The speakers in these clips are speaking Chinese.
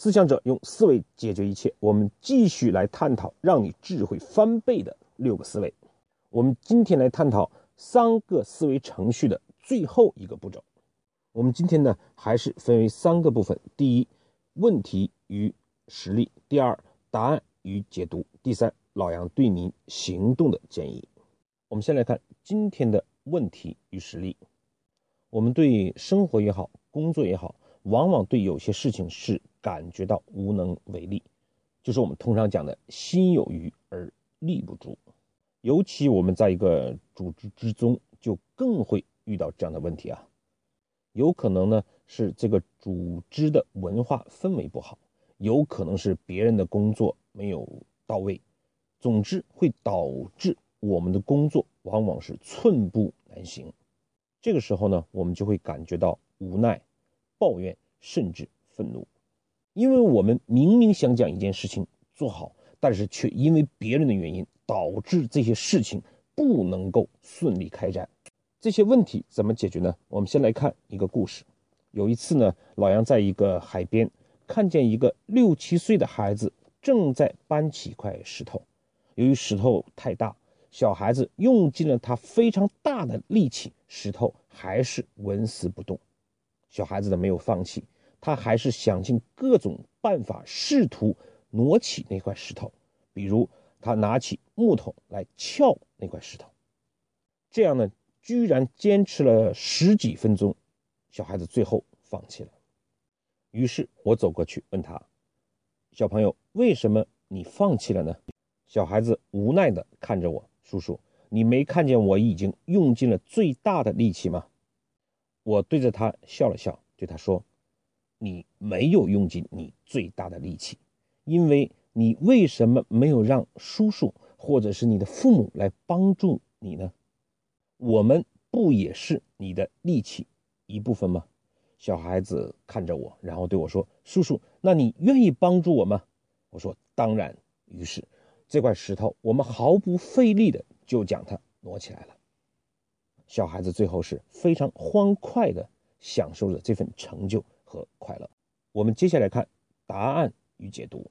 思想者用思维解决一切。我们继续来探讨让你智慧翻倍的六个思维。我们今天来探讨三个思维程序的最后一个步骤。我们今天呢，还是分为三个部分：第一，问题与实例；第二，答案与解读；第三，老杨对您行动的建议。我们先来看今天的问题与实例。我们对生活也好，工作也好，往往对有些事情是。感觉到无能为力，就是我们通常讲的心有余而力不足。尤其我们在一个组织之中，就更会遇到这样的问题啊。有可能呢是这个组织的文化氛围不好，有可能是别人的工作没有到位，总之会导致我们的工作往往是寸步难行。这个时候呢，我们就会感觉到无奈、抱怨，甚至愤怒。因为我们明明想将一件事情做好，但是却因为别人的原因导致这些事情不能够顺利开展。这些问题怎么解决呢？我们先来看一个故事。有一次呢，老杨在一个海边看见一个六七岁的孩子正在搬起一块石头，由于石头太大，小孩子用尽了他非常大的力气，石头还是纹丝不动。小孩子呢没有放弃。他还是想尽各种办法，试图挪起那块石头，比如他拿起木头来撬那块石头，这样呢，居然坚持了十几分钟，小孩子最后放弃了。于是我走过去问他：“小朋友，为什么你放弃了呢？”小孩子无奈地看着我：“叔叔，你没看见我已经用尽了最大的力气吗？”我对着他笑了笑，对他说。你没有用尽你最大的力气，因为你为什么没有让叔叔或者是你的父母来帮助你呢？我们不也是你的力气一部分吗？小孩子看着我，然后对我说：“叔叔，那你愿意帮助我吗？”我说：“当然。”于是，这块石头我们毫不费力的就将它挪起来了。小孩子最后是非常欢快的享受着这份成就。和快乐。我们接下来看答案与解读。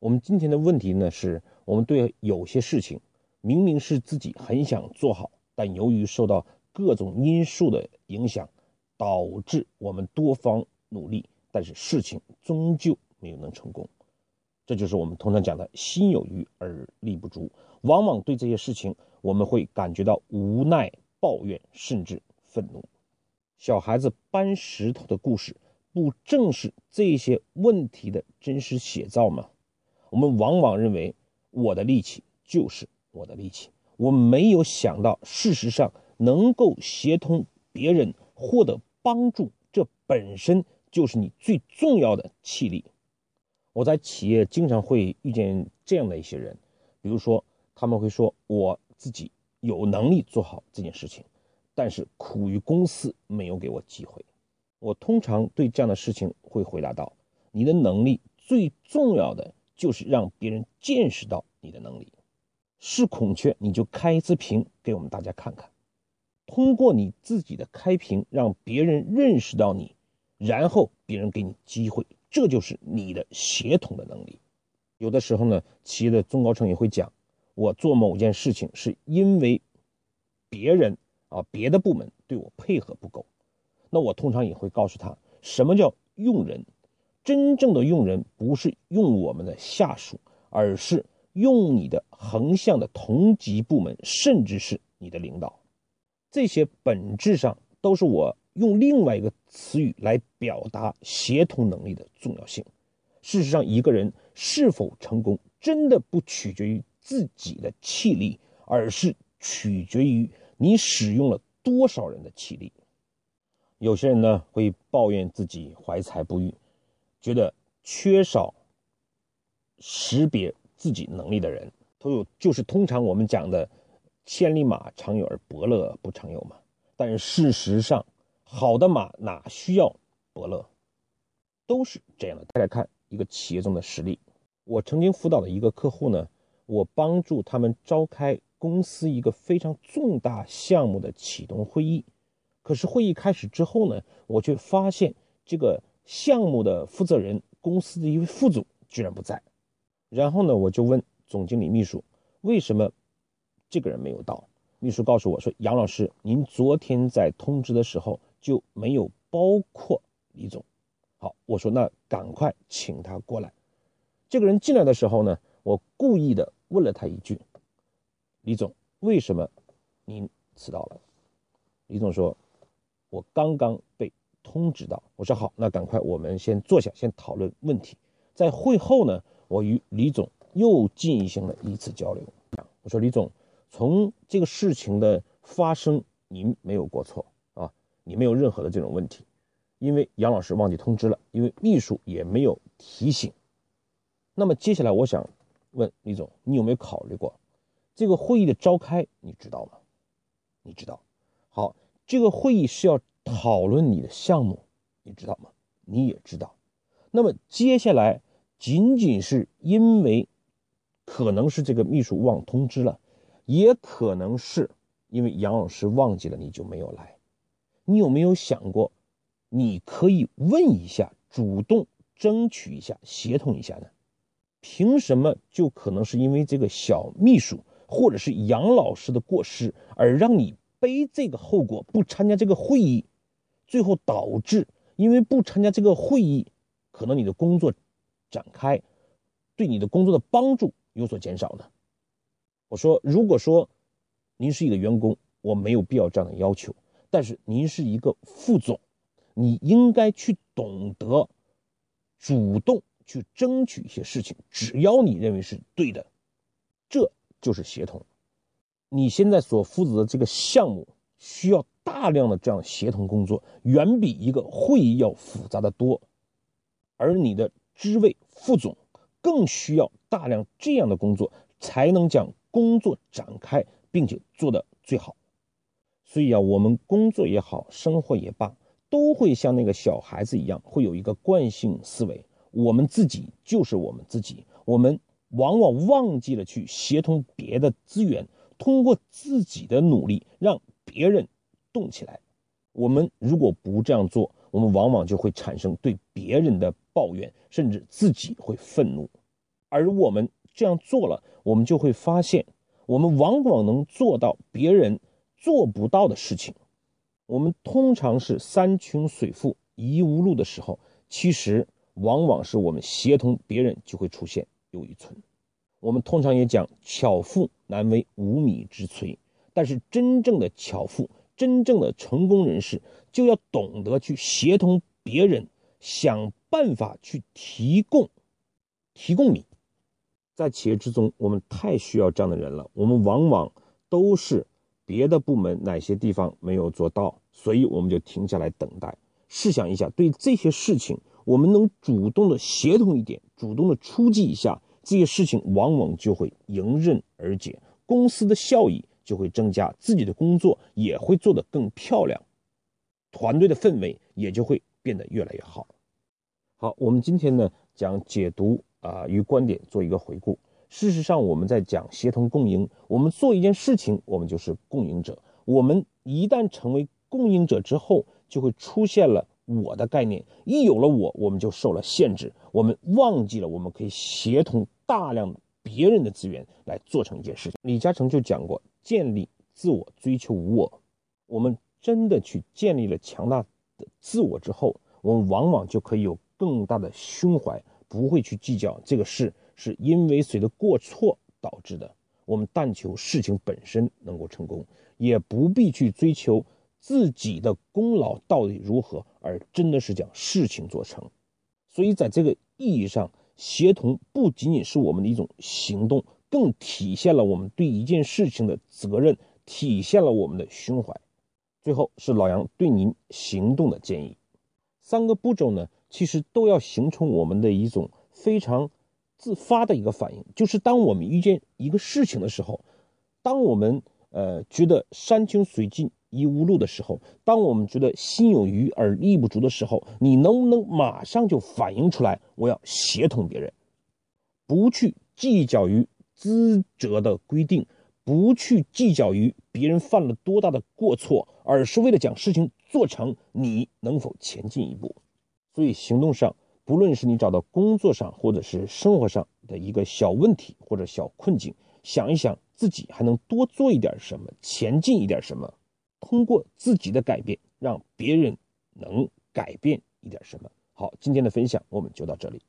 我们今天的问题呢，是我们对有些事情明明是自己很想做好，但由于受到各种因素的影响，导致我们多方努力，但是事情终究没有能成功。这就是我们通常讲的心有余而力不足。往往对这些事情，我们会感觉到无奈、抱怨，甚至愤怒。小孩子搬石头的故事。不正是这些问题的真实写照吗？我们往往认为我的力气就是我的力气，我没有想到，事实上能够协同别人获得帮助，这本身就是你最重要的气力。我在企业经常会遇见这样的一些人，比如说他们会说我自己有能力做好这件事情，但是苦于公司没有给我机会。我通常对这样的事情会回答道：“你的能力最重要的就是让别人见识到你的能力。是孔雀，你就开一次屏给我们大家看看。通过你自己的开屏，让别人认识到你，然后别人给你机会，这就是你的协同的能力。有的时候呢，企业的中高层也会讲，我做某件事情是因为别人啊，别的部门对我配合不够。”那我通常也会告诉他，什么叫用人？真正的用人不是用我们的下属，而是用你的横向的同级部门，甚至是你的领导。这些本质上都是我用另外一个词语来表达协同能力的重要性。事实上，一个人是否成功，真的不取决于自己的气力，而是取决于你使用了多少人的气力。有些人呢会抱怨自己怀才不遇，觉得缺少识别自己能力的人，都有就是通常我们讲的“千里马常有，而伯乐不常有”嘛。但事实上，好的马哪需要伯乐？都是这样的。再来看一个企业中的实例，我曾经辅导的一个客户呢，我帮助他们召开公司一个非常重大项目的启动会议。可是会议开始之后呢，我却发现这个项目的负责人公司的一位副总居然不在。然后呢，我就问总经理秘书，为什么这个人没有到？秘书告诉我说：“杨老师，您昨天在通知的时候就没有包括李总。”好，我说那赶快请他过来。这个人进来的时候呢，我故意的问了他一句：“李总，为什么您迟到了？”李总说：“我刚刚被通知到。”我说：“好，那赶快我们先坐下，先讨论问题。”在会后呢，我与李总又进行了一次交流。我说：“李总。”从这个事情的发生，您没有过错啊，你没有任何的这种问题，因为杨老师忘记通知了，因为秘书也没有提醒。那么接下来我想问李总，你有没有考虑过这个会议的召开？你知道吗？你知道？好，这个会议是要讨论你的项目，你知道吗？你也知道。那么接下来仅仅是因为可能是这个秘书忘通知了。也可能是因为杨老师忘记了，你就没有来。你有没有想过，你可以问一下，主动争取一下，协同一下呢？凭什么就可能是因为这个小秘书或者是杨老师的过失，而让你背这个后果，不参加这个会议，最后导致因为不参加这个会议，可能你的工作展开对你的工作的帮助有所减少呢？我说，如果说您是一个员工，我没有必要这样的要求。但是您是一个副总，你应该去懂得主动去争取一些事情，只要你认为是对的，这就是协同。你现在所负责的这个项目需要大量的这样协同工作，远比一个会议要复杂的多。而你的职位副总更需要大量这样的工作，才能将。工作展开，并且做的最好，所以啊，我们工作也好，生活也罢，都会像那个小孩子一样，会有一个惯性思维。我们自己就是我们自己，我们往往忘记了去协同别的资源，通过自己的努力让别人动起来。我们如果不这样做，我们往往就会产生对别人的抱怨，甚至自己会愤怒，而我们。这样做了，我们就会发现，我们往往能做到别人做不到的事情。我们通常是山穷水复疑无路的时候，其实往往是我们协同别人就会出现有一存。我们通常也讲巧妇难为无米之炊，但是真正的巧妇，真正的成功人士，就要懂得去协同别人，想办法去提供提供米。在企业之中，我们太需要这样的人了。我们往往都是别的部门哪些地方没有做到，所以我们就停下来等待。试想一下，对这些事情，我们能主动的协同一点，主动的出击一下，这些事情往往就会迎刃而解，公司的效益就会增加，自己的工作也会做得更漂亮，团队的氛围也就会变得越来越好。好，我们今天呢讲解读。啊，与观点做一个回顾。事实上，我们在讲协同共赢。我们做一件事情，我们就是共赢者。我们一旦成为共赢者之后，就会出现了我的概念。一有了我，我们就受了限制。我们忘记了我们可以协同大量别人的资源来做成一件事情。李嘉诚就讲过，建立自我，追求无我。我们真的去建立了强大的自我之后，我们往往就可以有更大的胸怀。不会去计较这个事是因为谁的过错导致的，我们但求事情本身能够成功，也不必去追求自己的功劳到底如何，而真的是将事情做成。所以在这个意义上，协同不仅仅是我们的一种行动，更体现了我们对一件事情的责任，体现了我们的胸怀。最后是老杨对您行动的建议，三个步骤呢？其实都要形成我们的一种非常自发的一个反应，就是当我们遇见一个事情的时候，当我们呃觉得山穷水尽一无路的时候，当我们觉得心有余而力不足的时候，你能不能马上就反映出来？我要协同别人，不去计较于资责的规定，不去计较于别人犯了多大的过错，而是为了将事情做成，你能否前进一步？所以行动上不论是你找到工作上或者是生活上的一个小问题或者小困境，想一想自己还能多做一点什么，前进一点什么，通过自己的改变，让别人能改变一点什么。好，今天的分享我们就到这里。